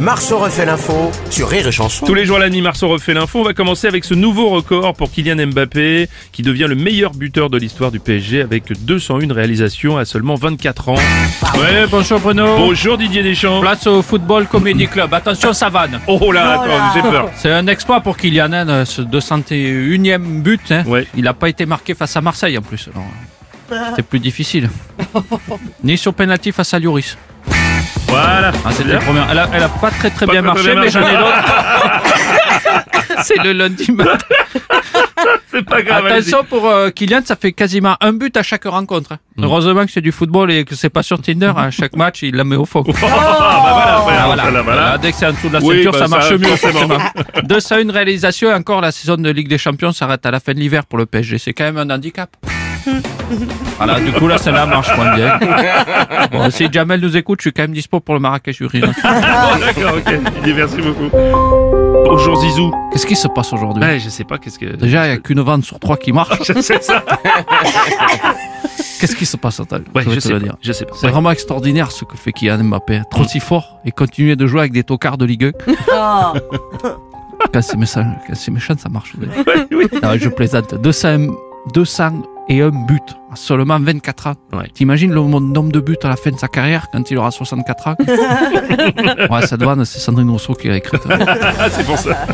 Marceau refait l'info sur Rire et Chanson. Tous les jours à la nuit, Marceau refait l'info. On va commencer avec ce nouveau record pour Kylian Mbappé, qui devient le meilleur buteur de l'histoire du PSG avec 201 réalisations à seulement 24 ans. Ouais, bonjour Bruno. Bonjour Didier Deschamps. Place au Football Comedy Club. Attention, Savane. Oh là, attends, j'ai peur. C'est un exploit pour Kylian, hein, ce 201e but. hein. Ouais. Il n'a pas été marqué face à Marseille en plus. alors, C'est plus difficile. Ni sur penalty face à Lloris. Voilà. Ah, bien. la première. Elle a, elle a pas très très Pas bien très, très marché, bien mais j'en ai d'autres. C'est le lundi matin. C'est pas grave. Attention pour euh, Kylian, ça fait quasiment un but à chaque rencontre. hein. Mm. Heureusement que c'est du football et que c'est pas sur Tinder. À chaque match, il la met au fond. Bah voilà, voilà, voilà. voilà, voilà. Voilà, Dès que c'est en dessous de la Oui, ceinture, bah, ça marche ça, mieux. forcément. forcément. 201 réalisations et encore la saison de Ligue des Champions s'arrête à la fin de l'hiver pour le PSG. C'est quand même un handicap. Voilà, du coup là, celle-là marche moins bien. Bon, si Jamel nous écoute, je suis quand même dispo pour le Marrakech du Rire. Bon, D'accord, ok. Didier, merci beaucoup. Bonjour Zizou. Qu'est-ce qui se passe aujourd'hui Ouais, je sais pas qu'est-ce que. Déjà, il n'y a qu'une vente sur trois qui marche. Je sais ça. Qu'est-ce qui se passe, Antal Ouais, je sais pas. dire. Je sais pas. C'est Ouais. vraiment extraordinaire ce que fait Kylian Mbappé. Trop si fort et continuer de jouer avec des tocards de Ligue 1. Quand c'est méchant, ça marche. Ouais, oui. Non, je plaisante. 200, 200 et un but en seulement 24 ans. Ouais. T'imagines le nombre de buts à la fin de sa carrière quand il aura 64 ans? Ouais, cette vanne, c'est Sandrine Rousseau qui l'a écrite. Ah, c'est pour ça.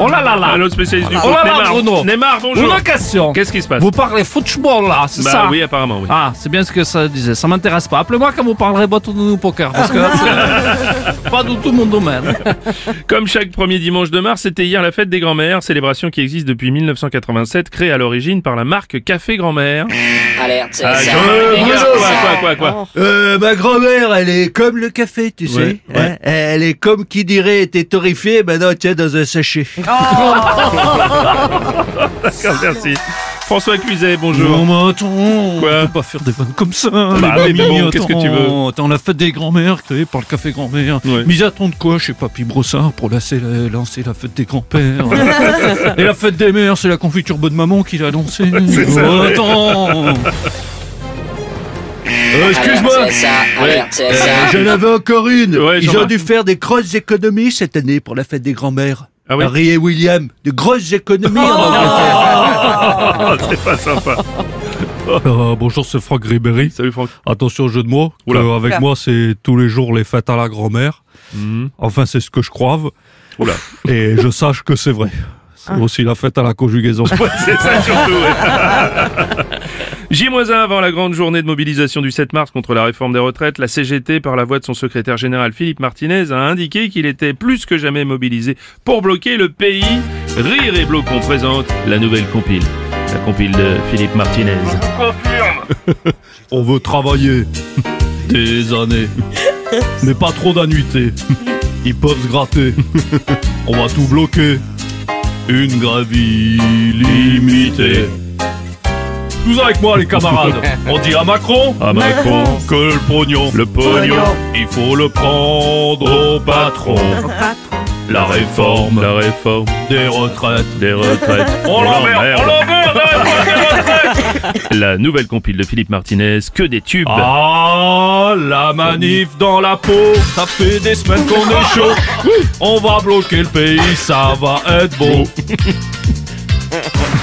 Oh là là là Un autre spécialiste du Oh foot, là là, Neymar. Bruno. Neymar, bonjour. Une question Qu'est-ce qui se passe? Vous parlez football là, c'est Bah ça? oui, apparemment, oui. Ah, c'est bien ce que ça disait. Ça m'intéresse pas. Appelez-moi quand vous parlerez bateau de nous poker, parce que c'est pas du tout mon domaine. Comme chaque premier dimanche de mars, c'était hier la fête des grands-mères, célébration qui existe depuis 1987, créée à l'origine par la marque Café Grand-mère. Alerte, c'est Ah, ça. je- Les quoi, gars, quoi, quoi, quoi, quoi? Euh, ma grand-mère, elle est comme le café, tu sais. Ouais, hein. Elle est comme qui dirait était torréfiée, maintenant tiens dans un sachet. D'accord, merci. François Cluzet, bonjour. mais attends, Quoi on peut pas faire des vannes comme ça. Bah les oui, mais mamies, bon, qu'est-ce que tu veux attends. La fête des grands-mères créée par le café grand-mère. Ouais. Mais ils attendent quoi chez Papy Brossard pour lancer la, lancer la fête des grands-pères Et la fête des mères, c'est la confiture bonne maman qui l'a lancée. Oh, ouais. attends Euh, excuse-moi, c'est ça. j'en avais encore une. Ouais, Ils ont dû faire des grosses économies cette année pour la fête des grands-mères. Ah oui Harry et William, de grosses économies en Angleterre. Oh, c'est pas sympa. Euh, bonjour, c'est Franck Ribéry. Salut Franck. Attention au jeu de mots. Oula. avec moi, c'est tous les jours les fêtes à la grand-mère. Mhm. Enfin, c'est ce que je crois. Oula. Et je sache que c'est vrai. C'est aussi la fête à la conjugaison. Ouais, c'est ça surtout. ouais. J-1 avant la grande journée de mobilisation du 7 mars contre la réforme des retraites, la CGT, par la voix de son secrétaire général Philippe Martinez, a indiqué qu'il était plus que jamais mobilisé pour bloquer le pays. Rire et Blocon présente la nouvelle compile. La compile de Philippe Martinez. On veut travailler des années, mais pas trop d'annuités. Ils peuvent se gratter. On va tout bloquer. Une gravie limitée. Tous avec moi les camarades. On dit à Macron, À Macron, que le pognon, le pognon, il faut le prendre au patron. La réforme la réforme des retraites. des retraites. On l'emmerde, on l'emmerde, la réforme des retraites. La nouvelle compile de Philippe Martinez, que des tubes. Ah, la manif dans la peau, ça fait des semaines qu'on est chaud. On va bloquer le pays, ça va être beau.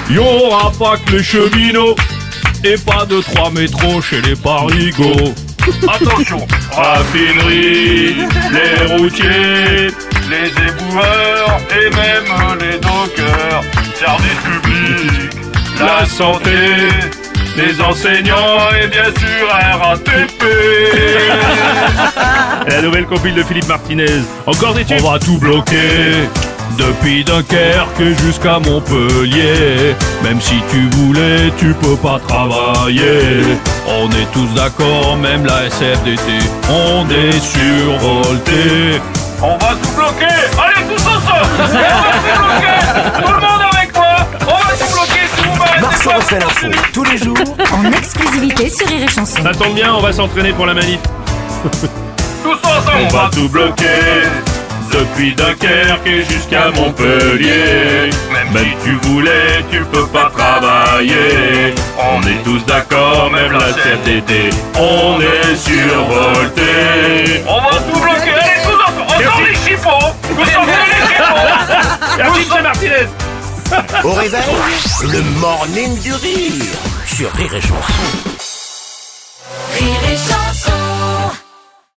Y aura pas que les cheminots et pas de trois métros chez les parigots. Attention, raffinerie, les routiers, les éboueurs et même les dockers, service public, la santé, les enseignants et bien sûr RATP. La nouvelle compile de Philippe Martinez. Encore des tubes. On va tout bloquer. Depuis Dunkerque jusqu'à Montpellier. Même si tu voulais, tu peux pas travailler. On est tous d'accord, même la SFDT. On est survolté. On va tout bloquer. Allez, tous ensemble. On va tout bloquer. Tout le monde avec moi. On va tout bloquer. Marceau pas, refait l'info tous les jours en exclusivité sur Rire et Chanson. Ça tombe bien, on va s'entraîner pour la manif. tous ensemble. On va tout bloquer. Depuis Dunkerque et jusqu'à Montpellier. Même si tu voulais, tu peux pas travailler. On est tous d'accord, même la CFDT. On est survolté. On va tout bloquer, allez, tous ensemble. Encore les chiffons. Vous sortez les chiffons. Merci, monsieur Martinez Au réveil, le morning du rire sur Rire et Chanson. Rire et chanson.